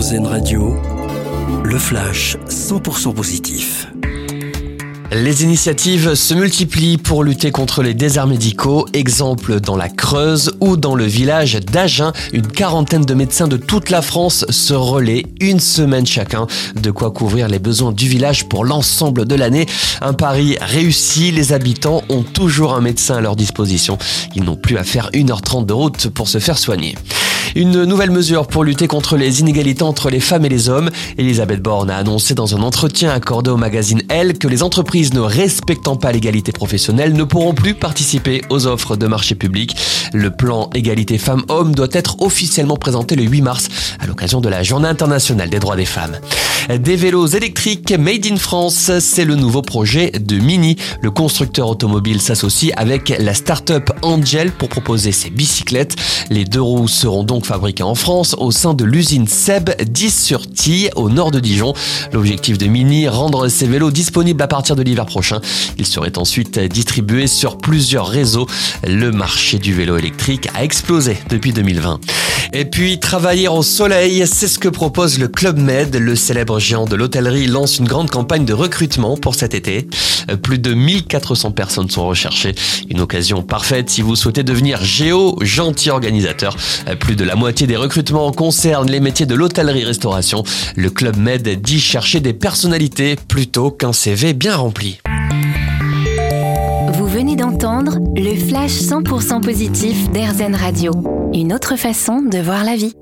Radio, le flash 100% positif. Les initiatives se multiplient pour lutter contre les déserts médicaux. Exemple dans la Creuse ou dans le village d'Agen, une quarantaine de médecins de toute la France se relaient une semaine chacun. De quoi couvrir les besoins du village pour l'ensemble de l'année. Un pari réussi, les habitants ont toujours un médecin à leur disposition. Ils n'ont plus à faire 1h30 de route pour se faire soigner. Une nouvelle mesure pour lutter contre les inégalités entre les femmes et les hommes. Elisabeth Borne a annoncé dans un entretien accordé au magazine Elle que les entreprises ne respectant pas l'égalité professionnelle ne pourront plus participer aux offres de marché public. Le plan égalité femmes-hommes doit être officiellement présenté le 8 mars à l'occasion de la Journée internationale des droits des femmes. Des vélos électriques made in France, c'est le nouveau projet de Mini. Le constructeur automobile s'associe avec la start-up Angel pour proposer ses bicyclettes. Les deux roues seront donc fabriquées en France au sein de l'usine Seb 10 sur Tille au nord de Dijon. L'objectif de Mini, rendre ces vélos disponibles à partir de l'hiver prochain. Ils seraient ensuite distribués sur plusieurs réseaux. Le marché du vélo électrique a explosé depuis 2020. Et puis, travailler au soleil, c'est ce que propose le Club Med. Le célèbre géant de l'hôtellerie lance une grande campagne de recrutement pour cet été. Plus de 1400 personnes sont recherchées. Une occasion parfaite si vous souhaitez devenir géo, gentil organisateur. Plus de la moitié des recrutements concernent les métiers de l'hôtellerie-restauration. Le Club Med dit chercher des personnalités plutôt qu'un CV bien rempli. Vous venez d'entendre le flash 100% positif d'Airzen Radio. Une autre façon de voir la vie.